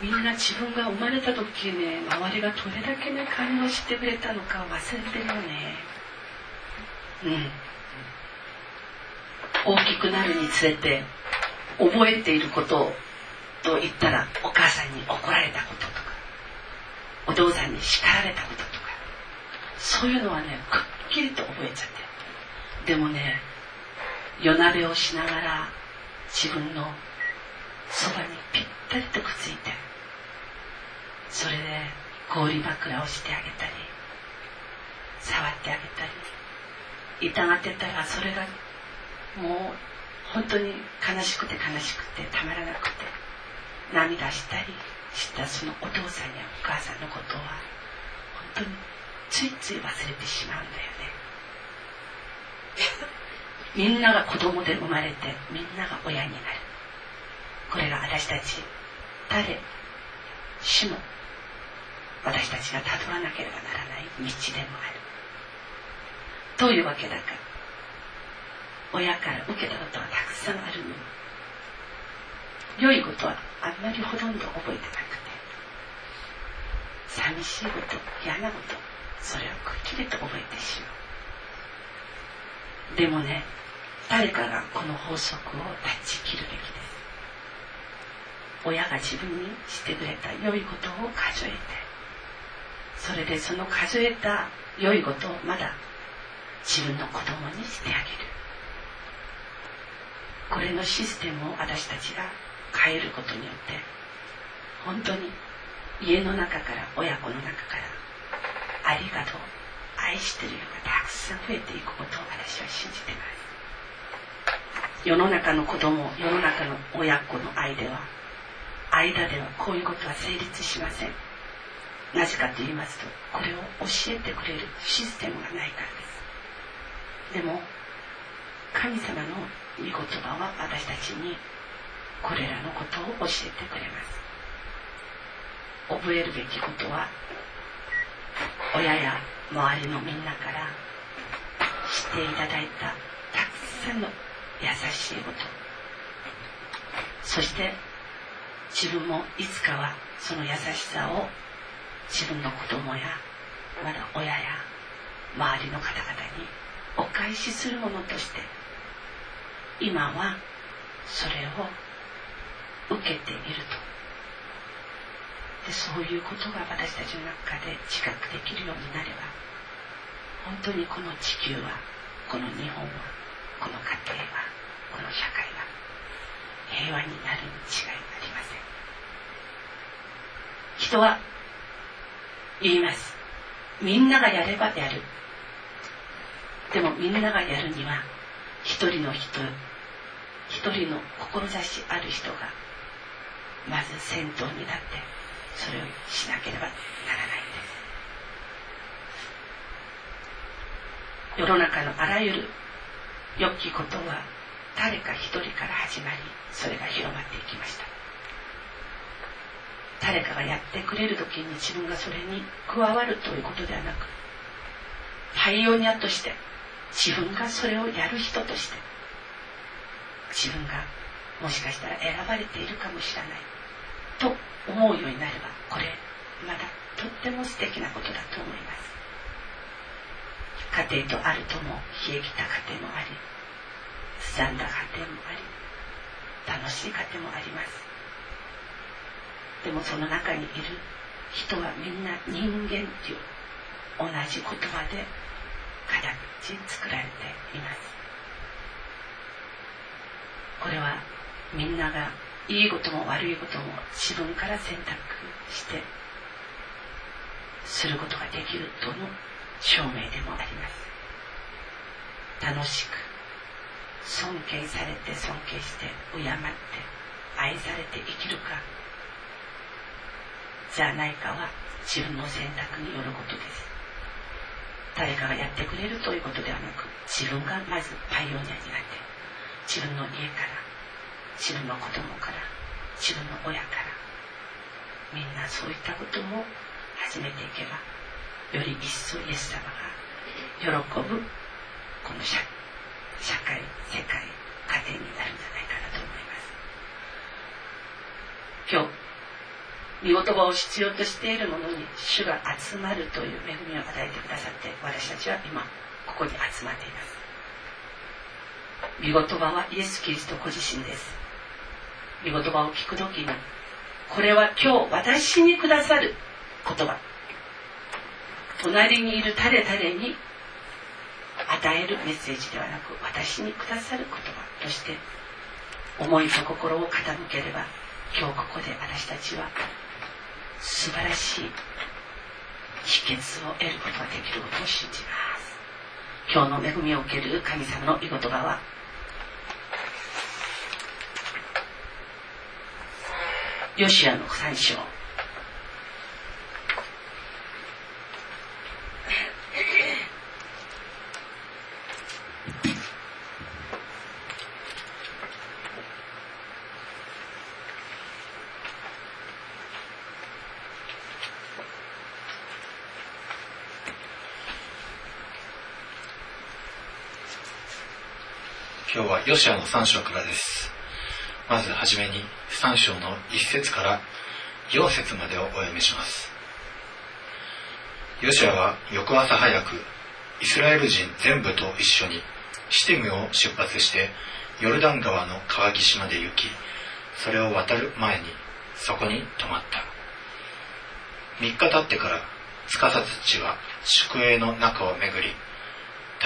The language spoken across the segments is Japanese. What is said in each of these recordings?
みんな自分が生まれた時ね周りがどれだけね感動してくれたのか忘れてるよね。うん。大きくなるにつれて覚えていることと言ったらお母さんに怒られたこととかお父さんに叱られたこととかそういうのはねくっきりと覚えちゃってでもね夜なべをしながら自分のそばにぴったりとくっついてそれで氷枕をしてあげたり触ってあげたり痛がってたらそれがもう本当に悲しくて悲しくてたまらなくて涙したりしたそのお父さんやお母さんのことは本当についつい忘れてしまうんだよね。みんなが子供で生まれてみんなが親になる。これが私たち誰しも私たちがたどらなければならない道でもある。というわけだか。ら親から受けたことはたくさんあるのに。良いことはあんまりほとんど覚えてなくて。寂しいこと嫌なことそれをくっきりと覚えてしまう。でもね誰かがこの法則を断ち切るべきです。親が自分にしてくれた良いことを数えて。それでその数えた良いことをまだ自分の子供にしてあげる。これのシステムを私たちが変えることによって本当に家の中から親子の中からありがとう愛してるよがたくさん増えていくことを私は信じてます。世の中の子供世の中の親子の愛では間ではこういうことは成立しません。なぜかと言いますとこれを教えてくれるシステムがないからです。でも神様の御言葉は私たちにこれらのことを教えてくれます。覚えるべきことは親や周りのみんなから知っていただいたたくさんの優しいこと。そして自分もいつかはその優しさを自分の子供やまだ親や周りの方々にお返しするものとして今はそれを受けていると。でそういうことが私たちの中で自覚できるようになれば本当にこの地球はこの日本はこの家庭はこの社会は平和になるに違いありません。人は言います。みんながやればやる。でもみんながやるには一人の人一人の志ある人がまず先頭になってそれをしなければならないんです。世の中のあらゆる良きことは誰か一人から始まりそれが広まっていきました。誰かがやってくれる時に自分がそれに加わるということではなくパイオニアとして自分がそれをやる人として自分がもしかしたら選ばれているかもしれないと思うようになればこれまだとっても素敵なことだと思います。家庭とあるとも冷え切った家庭もありすさんだ家庭もあり楽しい家庭もあります。でもその中にいる人はみんな人間っていう同じ言葉で形作られています。これはみんながいいことも悪いことも自分から選択してすることができるとの証明でもあります。楽しく尊敬されて尊敬して敬って愛されて生きるかじゃないかは自分の選択によることです。誰かがやってくれるということではなく自分がまずパイオニアになって自分の家から自分の子供から自分の親からみんなそういったことも始めていけばより一層イエス様が喜ぶこの社会世界家庭になるんじゃないかなと思います。今日御言葉を必要としているものに主が集まるという恵みを与えてくださって私たちは今ここに集まっています。御言葉はイエス・キリストご自身です。御言葉を聞く時にこれは今日私にくださる言葉。隣にいる誰々に与えるメッセージではなく私にくださる言葉として思いと心を傾ければ今日ここで私たちは素晴らしい秘訣を得ることができることを信じます。今日の恵みを受ける神様の御言葉はヨシアの三章。ヨシアの3章からです。まずはじめに3章の1節から4節までをお読みします。ヨシアは翌朝早くイスラエル人全部と一緒にシティムを出発してヨルダン川の川岸まで行きそれを渡る前にそこに泊まった。3日経ってから司たちは宿営の中を巡り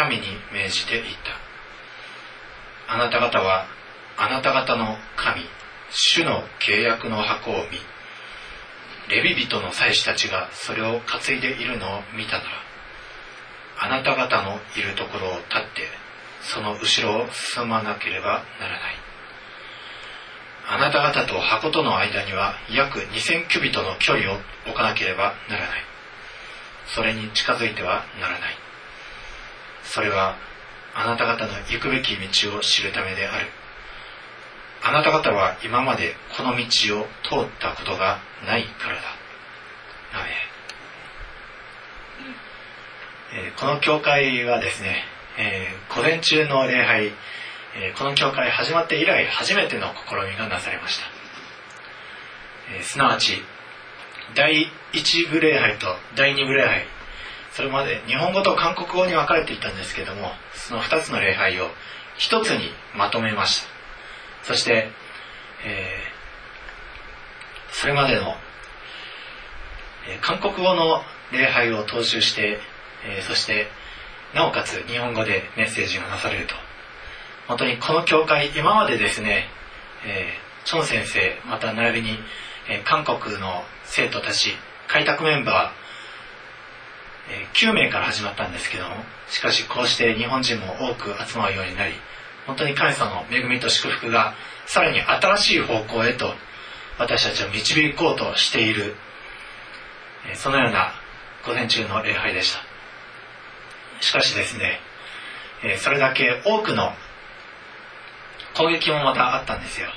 民に命じていった。あなた方はあなた方の神主の契約の箱を見レビ人の祭司たちがそれを担いでいるのを見たならあなた方のいるところを立ってその後ろを進まなければならない。あなた方と箱との間には約2000キュビトの距離を置かなければならない。それに近づいてはならない。それはあなた方の行くべき道を知るためである。あなた方は今までこの道を通ったことがないからだ。アメえー、この教会はですね、えー、午前中の礼拝、えー、この教会始まって以来初めての試みがなされました、えすなわち第1部礼拝と第2部礼拝それまで日本語と韓国語に分かれていたんですけどもその2つの礼拝を1つにまとめました。そして、えー、それまでの、えー、韓国語の礼拝を踏襲して、えー、そしてなおかつ日本語でメッセージがなされると。本当にこの教会今までですね、えー、チョン先生また並びに、えー、韓国の生徒たち開拓メンバー9名から始まったんですけどもしかしこうして日本人も多く集まるようになり本当に神様の恵みと祝福がさらに新しい方向へと私たちを導こうとしているそのような午前中の礼拝でした。しかしですねそれだけ多くの攻撃もまたあったんですよ。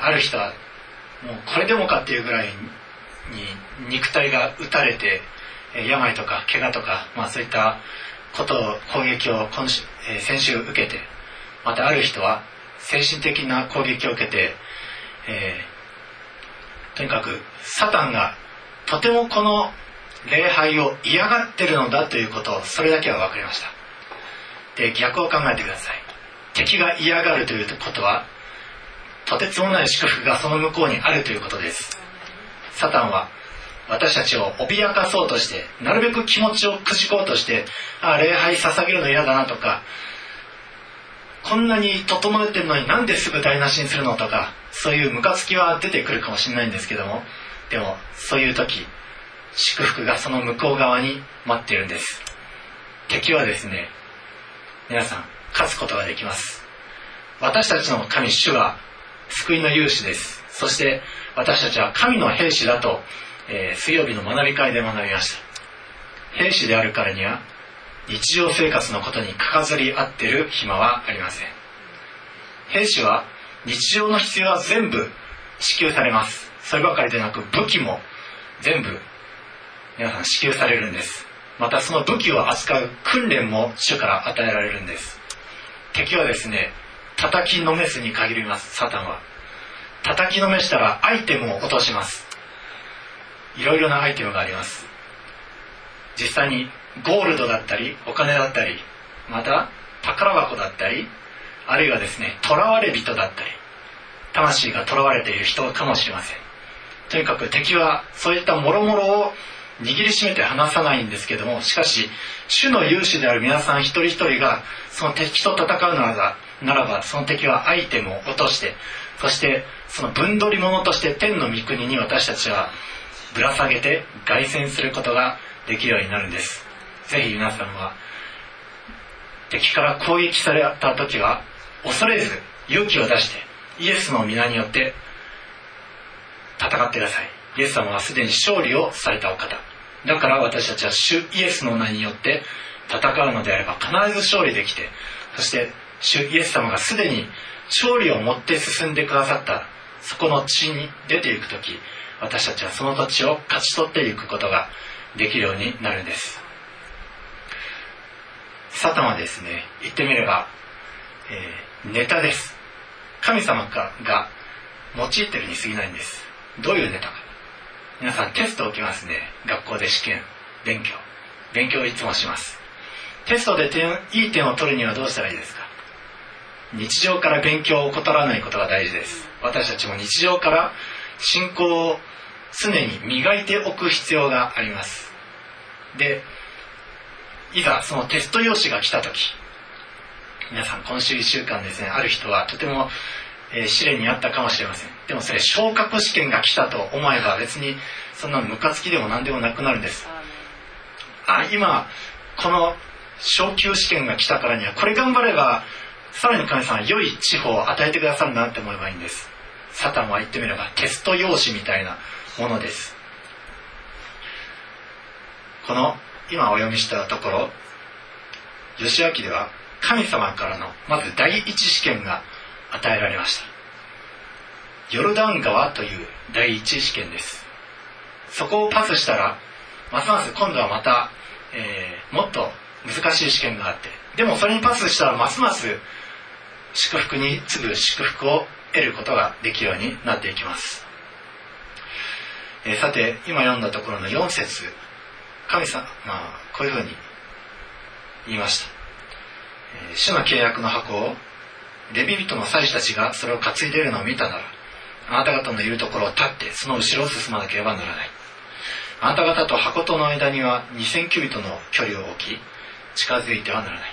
ある人はもうこれでもかっていうぐらいに肉体が打たれて病とか怪我とか、まあ、そういったことを攻撃を今週、えー、先週受けてまたある人は精神的な攻撃を受けて、えー、とにかくサタンがとてもこの礼拝を嫌がってるのだということそれだけは分かりました。で逆を考えてください。敵が嫌がるということはとてつもない祝福がその向こうにあるということです。サタンは私たちを脅かそうとしてなるべく気持ちをくじこうとしてああ礼拝捧げるの嫌だなとかこんなに整えてるのになんですぐ台無しにするのとかそういうムカつきは出てくるかもしれないんですけどもでもそういう時祝福がその向こう側に待っているんです。敵はですね皆さん勝つことができます。私たちの神主は救いの勇士です。そして私たちは神の兵士だとえー、水曜日の学び会で学びました。兵士であるからには日常生活のことにかかずり合ってる暇はありません。兵士は日常の必要は全部支給されます。そればかりでなく武器も全部皆さん支給されるんです。またその武器を扱う訓練も主から与えられるんです。敵はですね叩きのめすに限りますサタンは。叩きのめしたらアイテムを落とします。いろいろなアイテムがあります。実際にゴールドだったりお金だったりまた宝箱だったりあるいはですね囚われ人だったり魂が囚われている人かもしれません。とにかく敵はそういったもろもろを握りしめて離さないんですけどもしかし主の勇士である皆さん一人一人がその敵と戦うならならばその敵はアイテムを落としてそしてその分取り物として天の御国に私たちはぶら下げて凱旋することができるようになるんです。ぜひ皆さんは敵から攻撃された時は恐れず勇気を出してイエスの皆によって戦ってください。イエス様はすでに勝利をされたお方。だから私たちは主イエスの名によって戦うのであれば必ず勝利できてそして主イエス様がすでに勝利を持って進んでくださったそこの地に出ていく時私たちはその土地を勝ち取っていくことができるようになるんです。サタンはですね言ってみれば、えー、ネタです。神様が用いてるに過ぎないんです。どういうネタか。皆さんテストを受けますね。学校で試験勉強。勉強をいつもします。テストで点いい点を取るにはどうしたらいいですか。日常から勉強を怠らないことが大事です。私たちも日常から信仰を常に磨いておく必要があります。でいざそのテスト用紙が来た時皆さん今週1週間ですねある人はとても、えー、試練にあったかもしれません。でもそれ昇格試験が来たと思えば別にそんなムカつきでも何でもなくなるんです。あ今この昇級試験が来たからにはこれ頑張ればさらに神様は良い地方を与えてくださるなって思えばいいんです。サタンは言ってみればテスト用紙みたいなものです。この今お読みしたところ義明では神様からのまず第一試験が与えられました。ヨルダン川という第一試験です。そこをパスしたらますます今度はまた、えー、もっと難しい試験があってでもそれにパスしたらますます祝福に次ぐ祝福を得ることができるようになっていきます、えー、さて今読んだところの4節。神様、まあ、こういうふうに言いました、えー、主の契約の箱をレビ人の祭司たちがそれを担いでいるのを見たならあなた方のいるところを立ってその後ろを進まなければならない。あなた方と箱との間には2000キュビトの距離を置き近づいてはならない。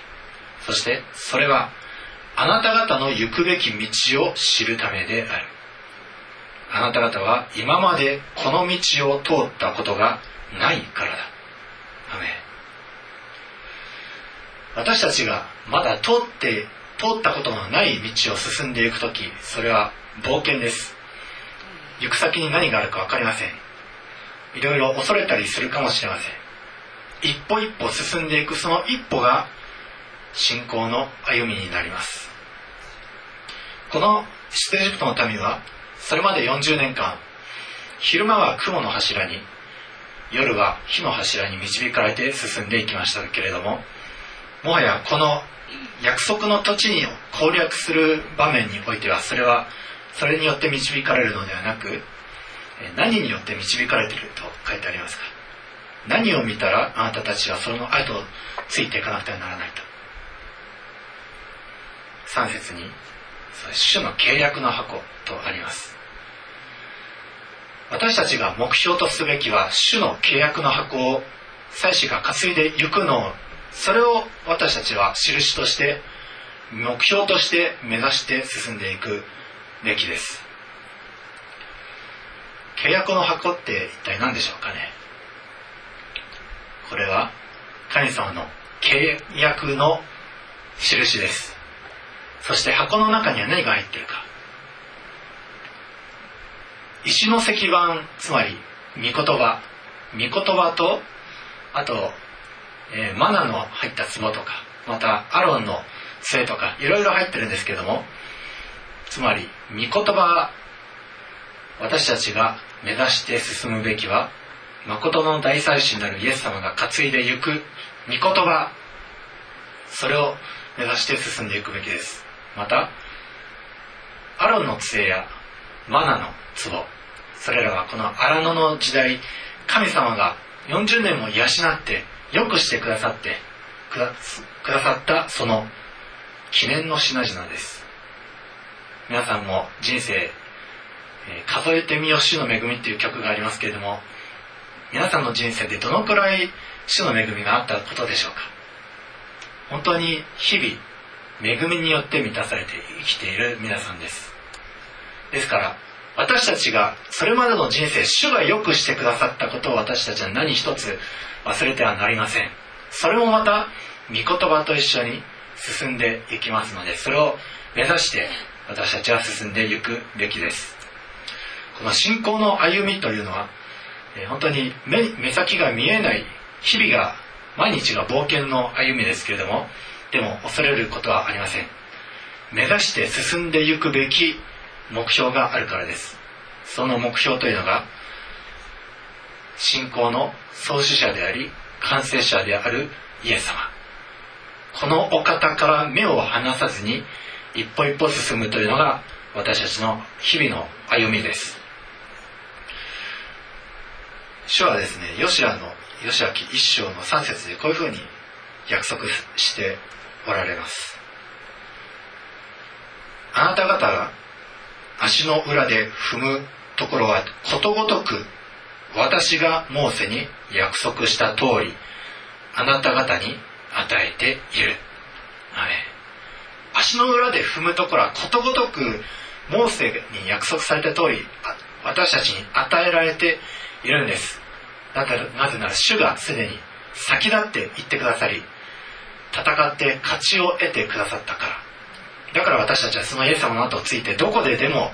そしてそれはあなた方の行くべき道を知るためである。あなた方は今までこの道を通ったことがないからだ。私たちがまだ通って通ったことのない道を進んでいく時それは冒険です。行く先に何があるか分かりません。いろいろ恐れたりするかもしれません。一歩一歩進んでいくその一歩が信仰の歩みになります。この出エジプトの民はそれまで40年間昼間は雲の柱に夜は火の柱に導かれて進んでいきましたけれどももはやこの約束の土地に攻略する場面においてはそれはそれによって導かれるのではなく何によって導かれていると書いてありますか？何を見たらあなたたちはその後をついていかなくてはならないと？3節に主の契約の箱とあります。私たちが目標とすべきは主の契約の箱を祭司が担いで行くのをそれを私たちは印として目標として目指して進んでいくべきです。契約の箱って一体何でしょうかね？これは神様の契約の印です。そして箱の中には何が入っているか？石の石板つまり御言葉。御言葉とあと、えー、マナの入った壺とかまたアロンの杖とかいろいろ入ってるんですけどもつまり御言葉私たちが目指して進むべきは誠の大祭司になるイエス様が担いでゆく御言葉。それを目指して進んでいくべきです。またアロンの杖やマナの壺。それらはこの荒野の時代神様が40年も養ってよくしてくださってくだくださったその記念の品々です。皆さんも人生、数えてみよ主の恵みっていう曲がありますけれども皆さんの人生でどのくらい主の恵みがあったことでしょうか？本当に日々恵みによって満たされて生きている皆さんです。ですから私たちがそれまでの人生主が良くしてくださったことを私たちは何一つ忘れてはなりません。それもまた御言葉と一緒に進んでいきますのでそれを目指して私たちは進んでいくべきです。この信仰の歩みというのは本当に目目先が見えない日々が毎日が冒険の歩みですけれどもでも恐れることはありません。目指して進んでいくべき目標があるからです。その目標というのが信仰の創始者であり完成者であるイエス様。このお方から目を離さずに一歩一歩進むというのが私たちの日々の歩みです。主はですねヨシアのヨシア記一章の3節でこういうふうに約束しておられます。あなた方が足の裏で踏むところはことごとく私がモーセに約束した通りあなた方に与えている。足の裏で踏むところはことごとくモーセに約束された通り私たちに与えられているんです。だからなぜなら主がすでに先立って言ってくださり戦って勝ちを得てくださったから。だから私たちはそのイエス様の後をついてどこででも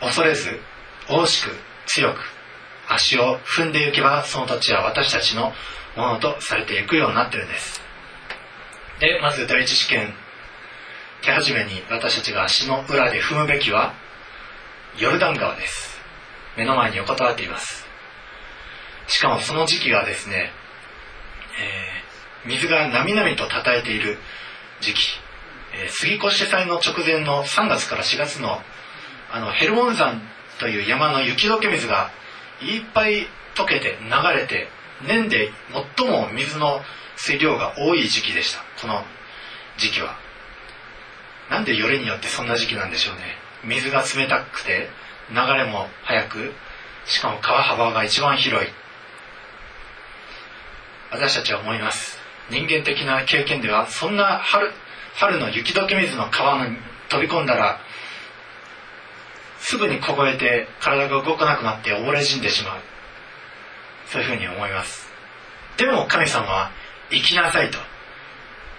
恐れず大しく強く足を踏んでいけばその土地は私たちのものとされていくようになってるんです。でまず第一試験手始めに私たちが足の裏で踏むべきはヨルダン川です。目の前に横たわっています。しかもその時期がですね、えー水がなみなみと叩いている時期、えー杉越祭の直前の3月から4月のあのヘルモン山という山の雪解け水がいっぱい溶けて流れて年で最も水の水量が多い時期でした。この時期は。なんでよりによってそんな時期なんでしょうね。水が冷たくて流れも速くしかも川幅が一番広い。私たちは思います。人間的な経験ではそんな春春の雪解け水の川に飛び込んだらすぐに凍えて体が動かなくなって溺れ死んでしまう。そういうふうに思います。でも神様は行きなさいと。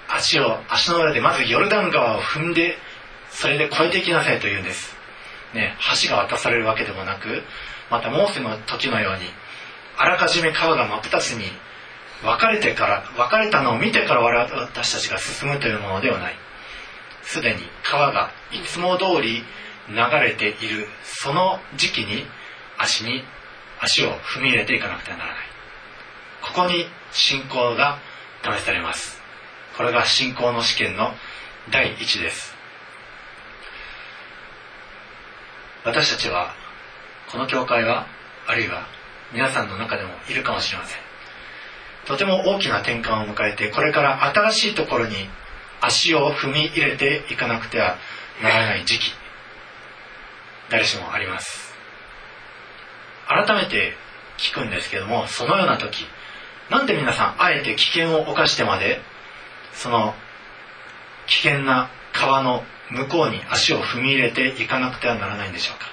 足を足の裏でまずヨルダン川を踏んでそれで越えていきなさいと言うんです、ね、橋が渡されるわけでもなくまたモーセの時のようにあらかじめ川が真っ二つに分かれてから分かれたのを見てから私たちが進むというものではない。すでに川がいつも通り流れているその時期に足に足を踏み入れていかなくてはならない。ここに信仰が試されます。これが信仰の試験の第一です。私たちはこの教会はあるいは皆さんの中でもいるかもしれません。とても大きな転換を迎えてこれから新しいところに足を踏み入れていかなくてはならない時期誰しもあります。改めて聞くんですけどもそのような時なんで皆さんあえて危険を冒してまでその危険な川の向こうに足を踏み入れていかなくてはならないんでしょうか。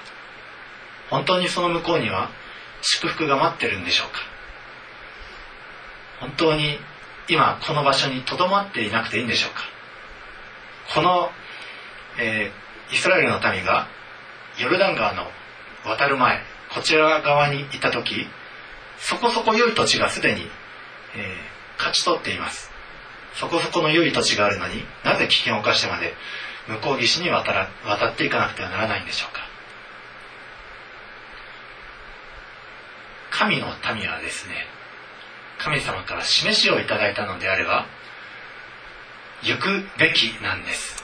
本当にその向こうには祝福が待ってるんでしょうか。本当に今この場所にとどまっていなくていいんでしょうか。この、えーイスラエルの民がヨルダン川の渡る前こちら側にいた時そこそこ良い土地がすでに、えー勝ち取っています。そこそこの良い土地があるのになぜ危険を冒してまで向こう岸に渡ら渡っていかなくてはならないんでしょうか。神の民はですね神様から示しをいただいたのであれば行くべきなんです。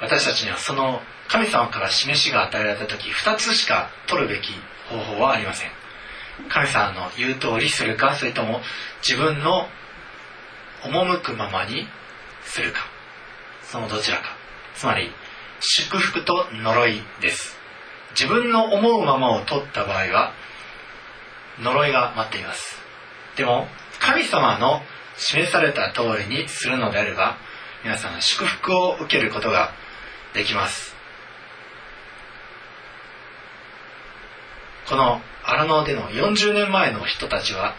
私たちにはその神様から示しが与えられた時2つしか取るべき方法はありません。神様の言う通りするかそれとも自分の赴くままにするか。そのどちらか。つまり祝福と呪いです。自分の思うままを取った場合は呪いが待っています。でも神様の示された通りにするのであれば皆さん祝福を受けることができます。この荒野での40年前の人たちは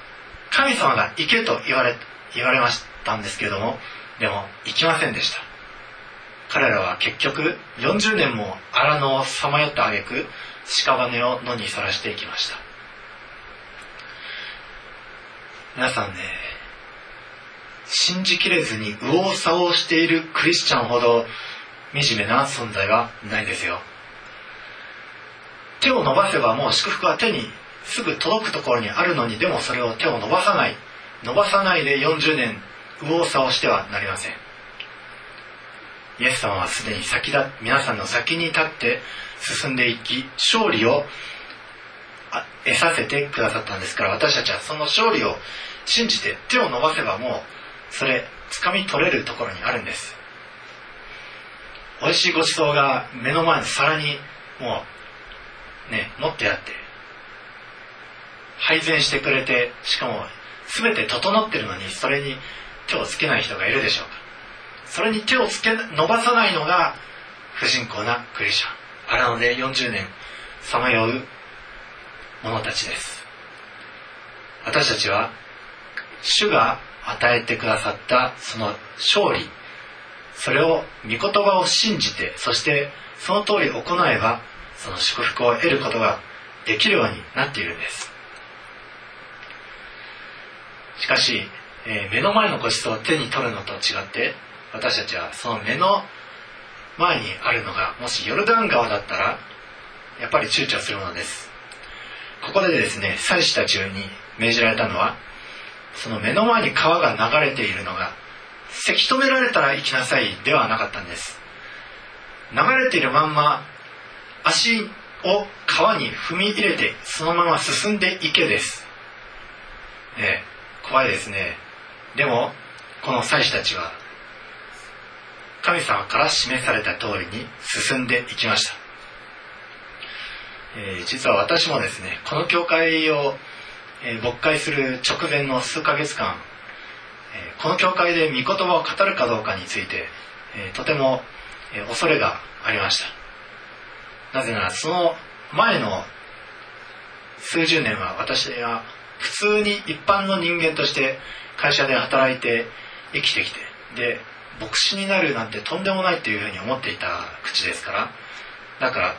神様が行けと言われ言われましたんですけれどもでも行きませんでした。彼らは結局40年も荒野をさまよった挙句屍を野にさらしていきました。皆さんね信じきれずに右往左往しているクリスチャンほど惨めな存在はないですよ。手を伸ばせばもう祝福は手にすぐ届くところにあるのにでもそれを手を伸ばさない。伸ばさないで40年右往左往してはなりません。イエス様はすでに先だ。皆さんの先に立って進んでいき勝利を得させてくださったんですから私たちはその勝利を信じて手を伸ばせばもうそれ掴み取れるところにあるんです。美味しいごちそうが目の前の皿にもうね持ってあって配膳してくれてしかも全て整ってるのにそれに手をつけない人がいるでしょうか。それに手をつけ伸ばさないのが不信仰なクリスチャン。荒野で40年さまよう者たちです。私たちは主が与えてくださったその勝利それを御言葉を信じてそしてその通り行えばその祝福を得ることができるようになっているんです。しかし、えー、目の前のごちそうを手に取るのと違って私たちはその目の前にあるのがもしヨルダン川だったらやっぱり躊躇するものです。ここでですね祭司たちに命じられたのはその目の前に川が流れているのがせき止められたら行きなさいではなかったんです。流れているまんま足を川に踏み入れてそのまま進んでいけです、ね、怖いですね。でもこの祭司たちは神様から示された通りに進んでいきました、えー、実は私もですねこの教会を、えー、牧会する直前の数ヶ月間、えー、この教会で御言葉を語るかどうかについて、えとても、え恐れがありました。なぜならその前の数十年は私は普通に一般の人間として会社で働いて生きてきてで牧師になるなんてとんでもないっていうふうに思っていた口ですからだから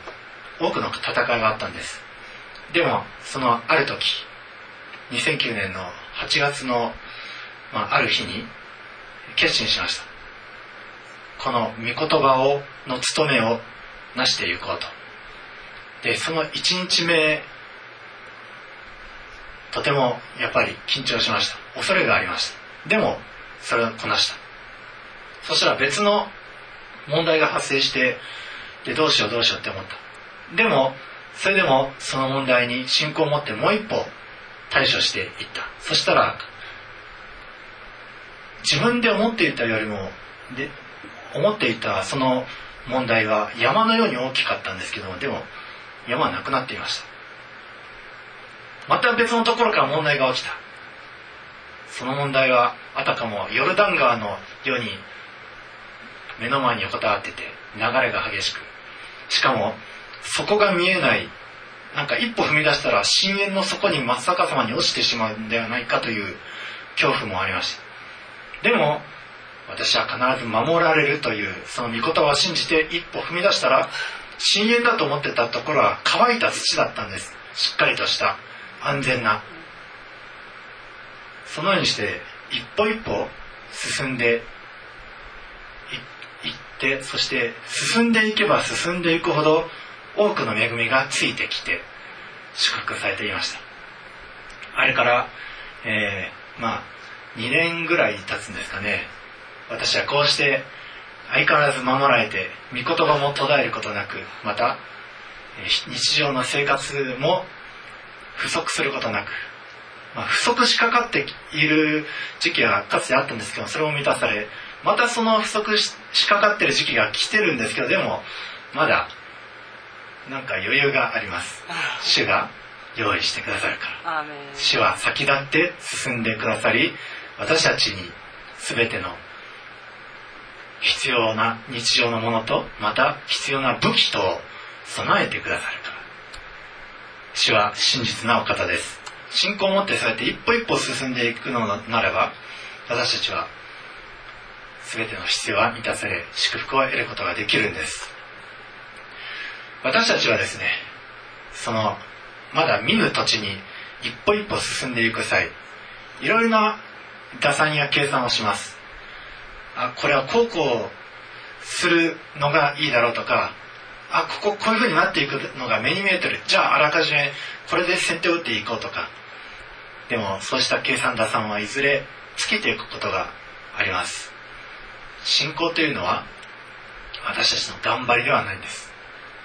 多くの戦いがあったんです。でもそのある時2009年の8月の、まあ、ある日に決心しました。この御言葉をの務めを成していこうと。でその1日目とてもやっぱり緊張しました。恐れがありました。でもそれをこなした。そしたら別の問題が発生してでどうしようどうしようって思った。でもそれでもその問題に信仰を持ってもう一歩対処していった。そしたら自分で思っていたよりもで思っていたその問題は山のように大きかったんですけどもでも山はなくなっていました。また別のところから問題が起きた。その問題はあたかもヨルダン川のように目の前に横たわってて流れが激しく。しかも底が見えないなんか一歩踏み出したら深淵の底に真っ逆さまに落ちてしまうんではないかという恐怖もありました。でも私は必ず守られるというその御言葉を信じて一歩踏み出したら深淵だと思ってたところは乾いた土だったんです。しっかりとした安全な。そのようにして一歩一歩進んでいってそして進んでいけば進んでいくほど多くの恵みがついてきて祝福されていました。あれから、えー、まあ2年ぐらい経つんですかね。私はこうして相変わらず守られて御言葉も途絶えることなくまた日常の生活も不足することなく、まあ、不足しかかっている時期がかつてあったんですけどそれも満たされまたその不足しかかってる時期が来てるんですけどでもまだなんか余裕があります。主が用意してくださるから。主は先立って進んでくださり私たちに全ての必要な日常のものとまた必要な武器と備えてくださるから。主は真実なお方です。信仰を持ってそうやって一歩一歩進んでいくのならば私たちは全ての必要は満たされ祝福を得ることができるんです私たちはですねそのまだ見ぬ土地に一歩一歩進んでいく際いろいろな打算や計算をします。あこれはこうこうするのがいいだろうとかあこここういうふうになっていくのが目に見えてる。じゃああらかじめこれで先手を打っていこうとか。でもそうした計算打算はいずれ尽きていくことがあります。信仰というのは私たちの頑張りではないんです。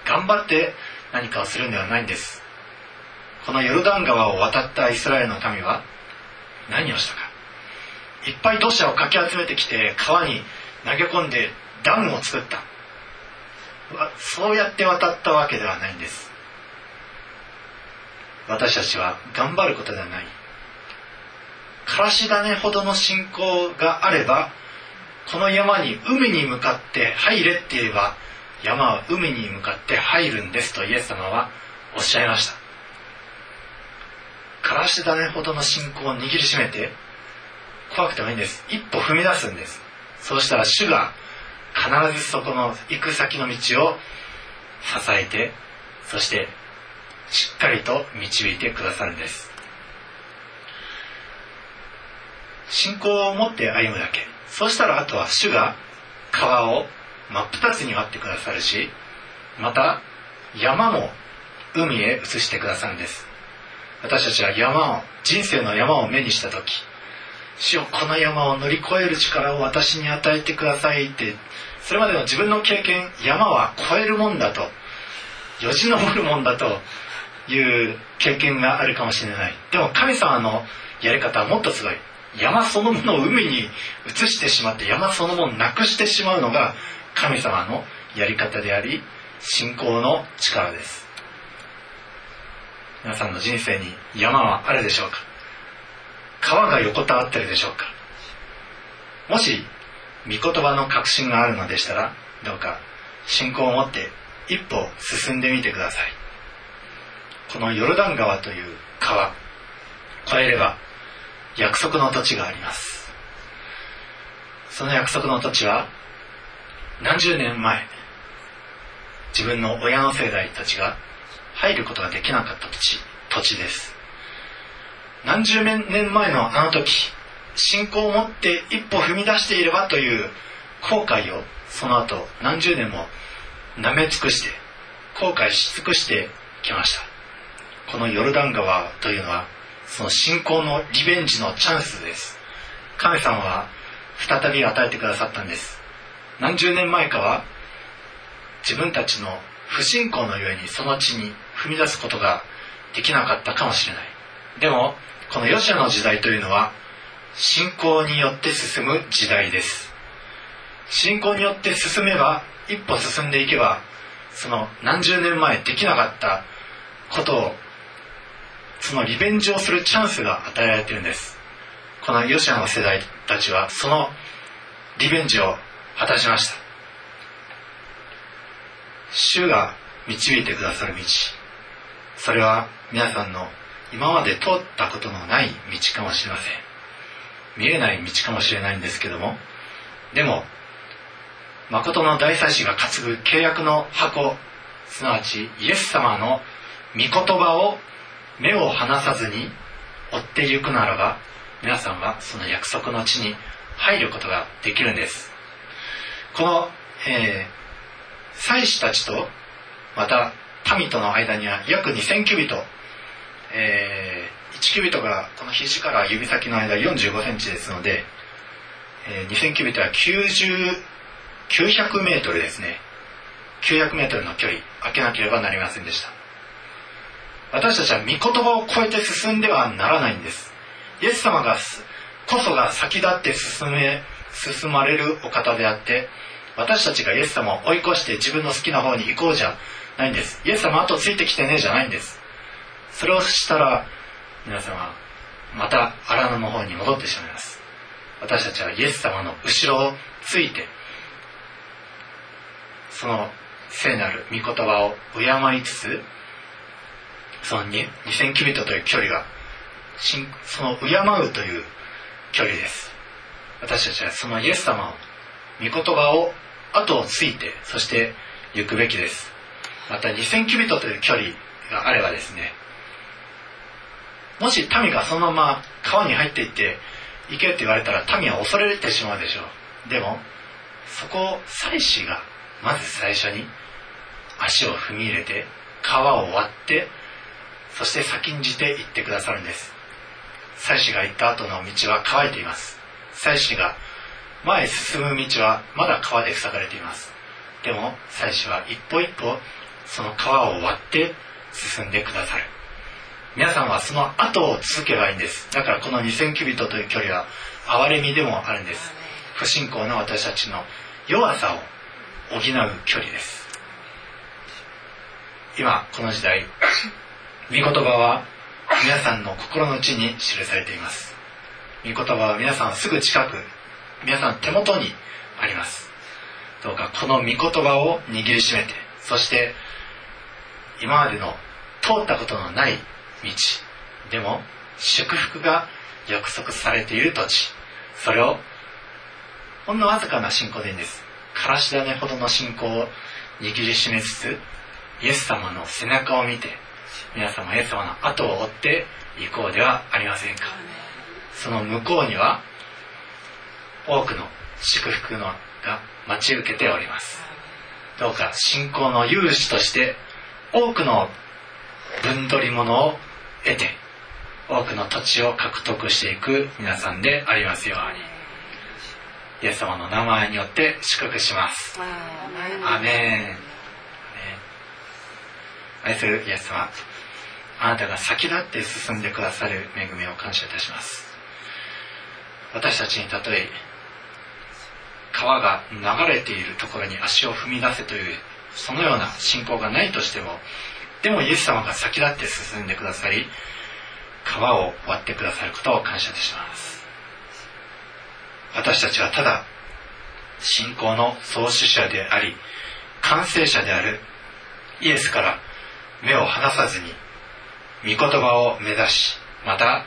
頑張って何かをするんではないんです。このヨルダン川を渡ったイスラエルの民は何をしたか。いっぱい土砂をかき集めてきて川に投げ込んでダムを作った。そうやって渡ったわけではないんです。私たちは頑張ることではない。からし種ほどの信仰があればこの山に海に向かって入れって言えば山は海に向かって入るんですとイエス様はおっしゃいました。からし種ほどの信仰を握りしめて怖くてもいいんです。一歩踏み出すんです。そうしたら主が必ずそこの行く先の道を支えてそしてしっかりと導いてくださるんです。信仰を持って歩むだけ。そうしたらあとは主が川を真っ二つに割ってくださるしまた山も海へ移してくださるんです。私たちは山を人生の山を目にした時主よこの山を乗り越える力を私に与えてくださいってそれまでの自分の経験山は越えるもんだとよじ登るもんだという経験があるかもしれない。でも神様のやり方はもっとすごい。山そのものを海に移してしまって山そのものをなくしてしまうのが神様のやり方であり信仰の力です。皆さんの人生に山はあるでしょうか？川が横たわってるでしょうか？もし御言葉の確信があるのでしたらどうか信仰を持って一歩進んでみてください。このヨルダン川という川越えれば約束の土地があります。その約束の土地は何十年前自分の親の世代たちが入ることができなかった土地土地です。何十年前のあの時信仰を持って一歩踏み出していればという後悔をその後何十年も舐め尽くして後悔し尽くしてきました。このヨルダン川というのはその信仰のリベンジのチャンスです。神様は再び与えてくださったんです。何十年前かは自分たちの不信仰のゆえにその地に踏み出すことができなかったかもしれない。でもこのヨシアの時代というのは信仰によって進む時代です。信仰によって進めば一歩進んでいけばその何十年前できなかったことをそのリベンジをするチャンスが与えられているんです。このヨシアの世代たちはそのリベンジを果たしました。主が導いてくださる道。それは皆さんの今まで通ったことのない道かもしれません。見えない道かもしれないんですけども。でも誠の大祭司が担ぐ契約の箱すなわちイエス様の御言葉を目を離さずに追ってゆくならば皆さんはその約束の地に入ることができるんです。この、えー、祭司たちとまた民との間には約2000キュビト、えー、1キュビトがこの肘から指先の間45センチですので、えー、2000キュビトは90 900メートルですね。900メートルの距離開けなければなりませんでした。私たちは御言葉を超えて進んではならないんです。イエス様がこそが先立って進め進まれるお方であって私たちがイエス様を追い越して自分の好きな方に行こうじゃないんです。イエス様後ついてきてねじゃないんです。それをしたら皆様また荒野の方に戻ってしまいます。私たちはイエス様の後ろをついてその聖なる御言葉を敬いつつその2000キビットという距離がその敬うという距離です。私たちはそのイエス様を御言葉を後をついてそして行くべきです。また2000キュビトという距離があればですねもし民がそのまま川に入っていって行けって言われたら民は恐れてしまうでしょう。でもそこを祭司がまず最初に足を踏み入れて川を割ってそして先んじて行ってくださるんです。祭司が行った後の道は乾いています。祭司が前進む道はまだ川で塞がれています。でも祭司は一歩一歩その川を割って進んでくださる。皆さんはその後を続けばいいんです。だからこの2000キュビットという距離は憐れみでもあるんです。不信仰な私たちの弱さを補う距離です。今この時代御言葉は皆さんの心の内に記されています。御言葉は皆さんすぐ近く皆さん手元にあります。どうかこの御言葉を握りしめてそして今までの通ったことのない道でも祝福が約束されている土地それをほんのわずかな信仰でいいんです。からし種ほどの信仰を握りしめつつイエス様の背中を見て皆様イエス様の後を追って行こうではありませんか。その向こうには多くの祝福のが待ち受けております。どうか信仰の勇士として多くの分取り物を得て多くの土地を獲得していく皆さんでありますように。イエス様の名前によって祝福します。アメン。愛するイエス様。あなたが先立って進んでくださる恵みを感謝いたします。私たちにたとえ川が流れているところに足を踏み出せというそのような信仰がないとしてもでもイエス様が先立って進んでくださり川を割ってくださることを感謝いたします。私たちはただ信仰の創始者であり完成者であるイエスから目を離さずに御言葉を目指しまた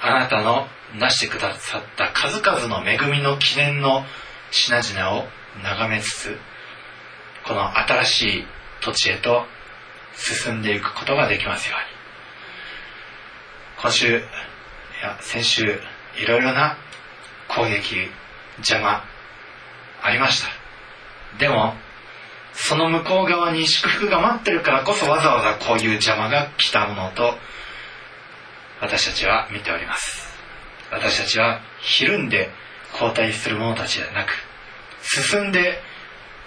あなたのなしてくださった数々の恵みの記念の品々を眺めつつこの新しい土地へと進んでいくことができますように今週いや先週いろいろな攻撃邪魔ありましたでもその向こう側に祝福が待ってるからこそわざわざこういう邪魔が来たものと私たちは見ております私たちはひるんで後退する者たちではなく進んで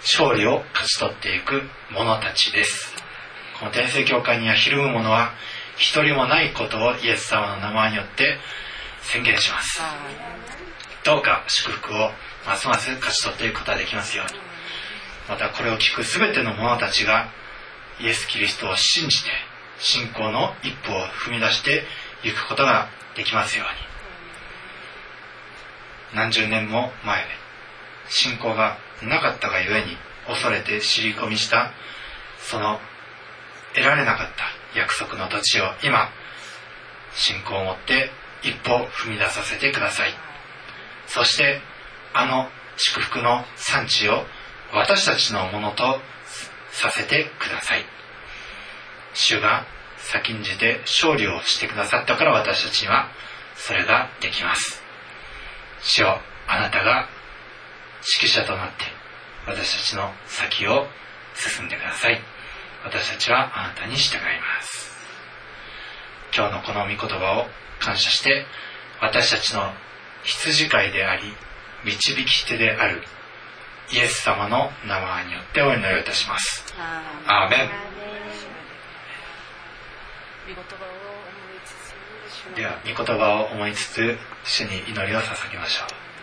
勝利を勝ち取っていく者たちです。この天聖教会にはひるむ者は一人もないことをイエス様の名前によって宣言します。どうか祝福をますます勝ち取っていくことができますように。またこれを聞く全ての者たちがイエス・キリストを信じて信仰の一歩を踏み出していくことができますように。何十年も前信仰がなかったがゆえに恐れて尻込みしたその得られなかった約束の土地を今信仰を持って一歩踏み出させてください。そしてあの祝福の産地を私たちのものとさせてください。主が先んじて勝利をしてくださったから私たちにはそれができます。主よあなたが指揮者となって私たちの先を進んでください。私たちはあなたに従います。今日のこの御言葉を感謝して私たちの羊飼いであり導き手であるイエス様の名前によってお祈りをいたします。アーメン御言葉を思いつつ主のでは御言葉を思いつつ主に祈りを捧げましょう。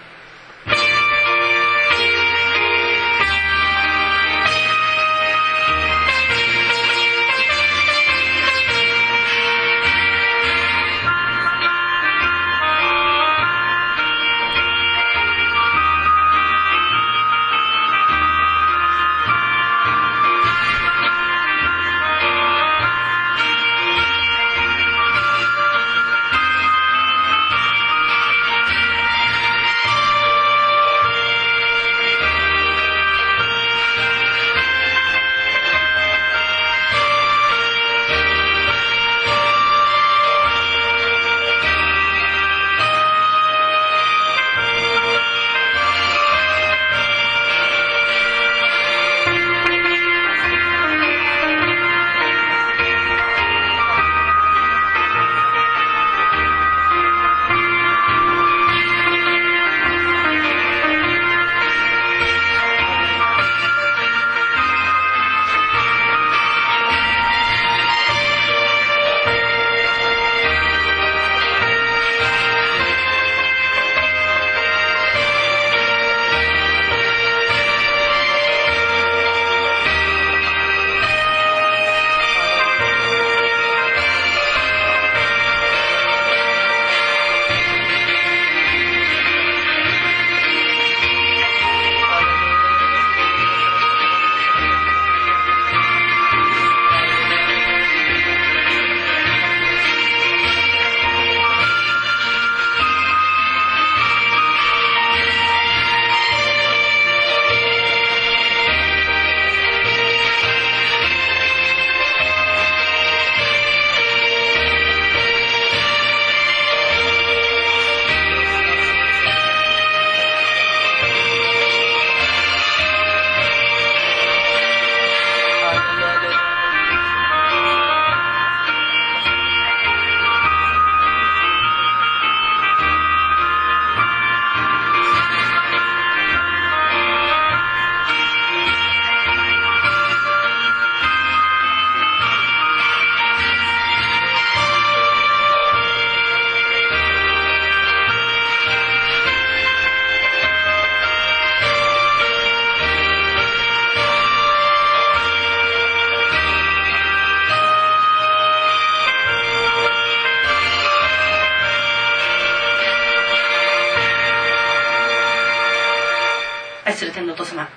する天のお父様。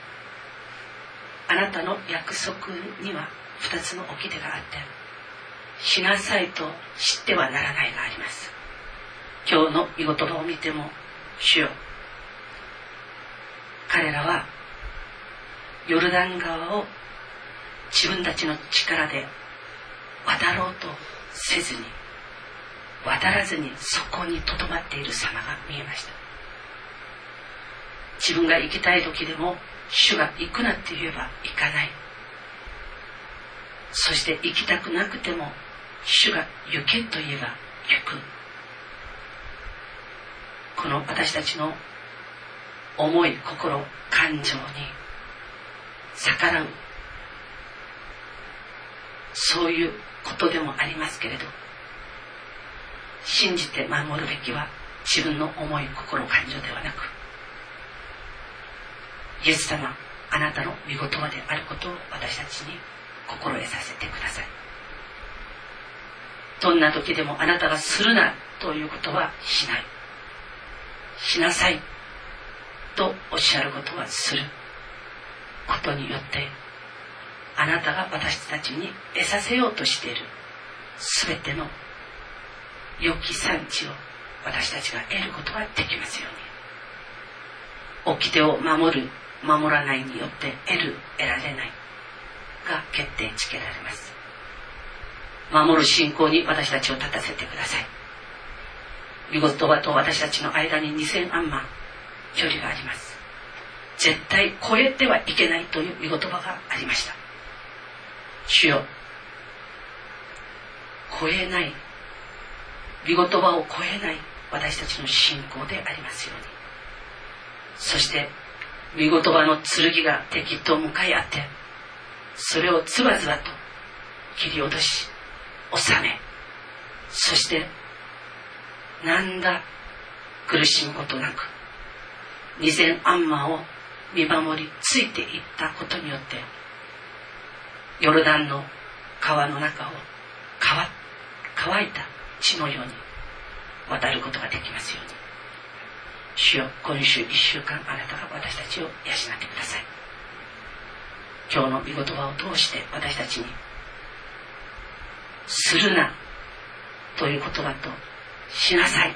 あなたの約束には二つの掟があってしなさいと知ってはならないがあります。今日の御言葉を見ても主よ彼らはヨルダン川を自分たちの力で渡ろうとせずに渡らずにそこにとどまっている様が見えました。自分が行きたい時でも主が行くなって言えば行かない。そして行きたくなくても主が行けと言えば行く。この私たちの思い心感情に逆らう。そういうことでもありますけれど信じて守るべきは自分の思い心感情ではなくイエス様あなたの御言葉であることを私たちに心得させてください。どんな時でもあなたがするなということはしない。しなさいとおっしゃることはすることによってあなたが私たちに得させようとしている全ての良き産地を私たちが得ることができますように。掟を守る守らないによって得る得られないが決定つけられます。守る信仰に私たちを立たせてください。御言葉と私たちの間に2000万万距離があります。絶対超えてはいけないという御言葉がありました。主よ超えない御言葉を超えない私たちの信仰でありますように。そして御言葉の剣が敵と向かい合ってそれをズバズバと切り落とし収めそしてなんだ苦しむことなく二千アンマーを見守りついていったことによってヨルダンの川の中を乾いた血のように渡ることができますように。主よ今週一週間あなたが私たちを養ってください。今日の御言葉を通して私たちに「するな」という言葉と「しなさい」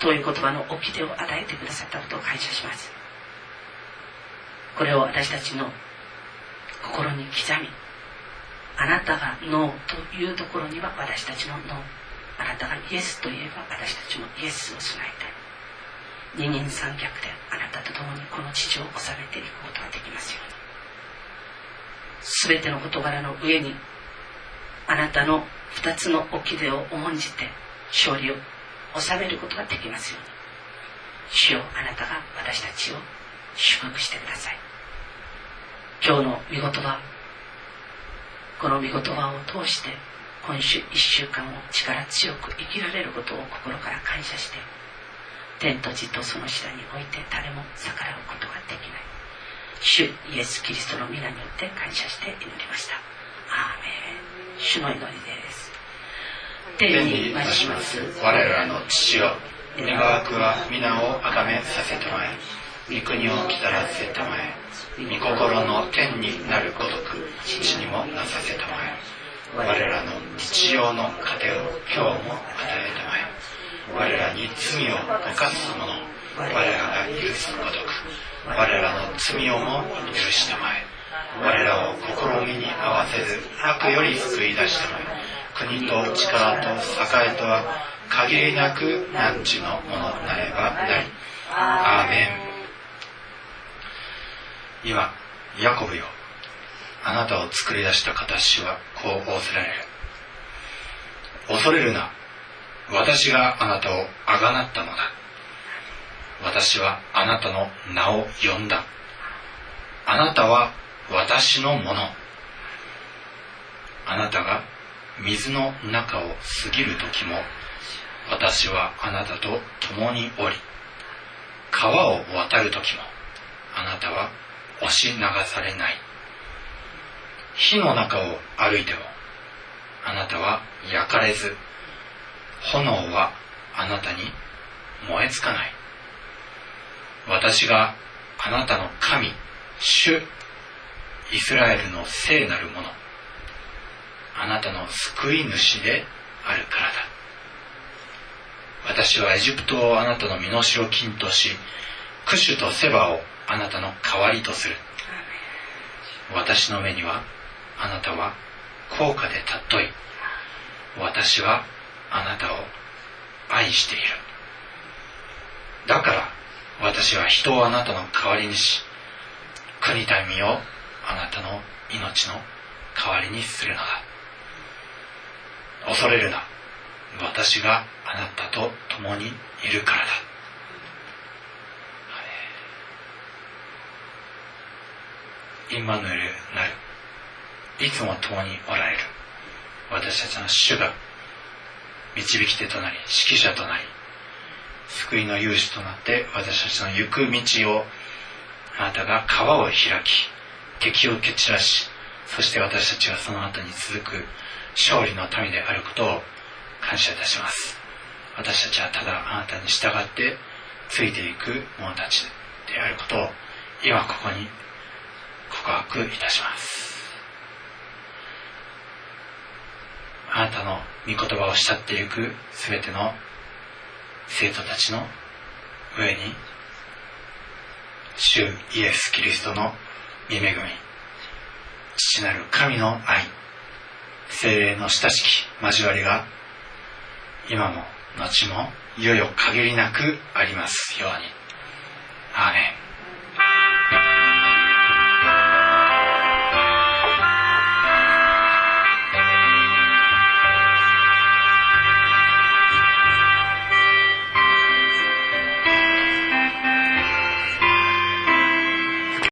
という言葉の掟を与えてくださったことを感謝します。これを私たちの心に刻みあなたがノーというところには私たちのノー。あなたがイエスと言えば私たちもイエスを備えて。二人三脚であなたと共にこの地上を治めていくことができますように。全ての事柄の上にあなたの二つの掟を重んじて勝利を収めることができますように。主よあなたが私たちを祝福してください。今日の見事はこの御言葉を通して今週1週間を力強く生きられることを心から感謝して天と地とその下において誰も逆らうことができない。主イエス・キリストの皆によって感謝して祈りました。アーメン。主の祈りです。天に増します。我らの父よ。願わくは皆を崇めさせてまえ。御国を来たらせたまえ。御心の天になるごとく地にもなさせたまえ。我らの日曜の糧を今日も与えたまえ。我らに罪を犯す者我らが許すごとく我らの罪をも許したまえ。我らを試みに合わせず悪より救い出したまえ。国と力と栄とは限りなく汝のものなればなりアーメン。今ヤコブよ。あなたを作り出した形はこう仰せられる。恐れるな。私があなたをあがなったのだ。私はあなたの名を呼んだ。あなたは私のもの。あなたが水の中を過ぎる時も私はあなたと共におり川を渡る時もあなたは押し流されない。火の中を歩いてもあなたは焼かれず炎はあなたに燃えつかない。私があなたの神主イスラエルの聖なるもの。あなたの救い主であるからだ。私はエジプトをあなたの身代金としクシュとセバをあなたの代わりとする。私の目にはあなたは高価で尊い。私はあなたを愛している。だから私は人をあなたの代わりにし国民をあなたの命の代わりにするのだ。恐れるな。私があなたと共にいるからだ。インマヌエルなる。いつも共におられる。私たちの主が導き手となり指揮者となり救いの勇士となって私たちの行く道をあなたが川を開き敵を蹴散らしそして私たちがその後に続く勝利の民であることを感謝いたします。私たちはただあなたに従ってついていく者たちであることを今ここに告白いたします。あなたの御言葉を慕っていくすべての生徒たちの上に主イエス・キリストの御恵み父なる神の愛精霊の親しき交わりが今も後もいよいよ限りなくありますように。アーメン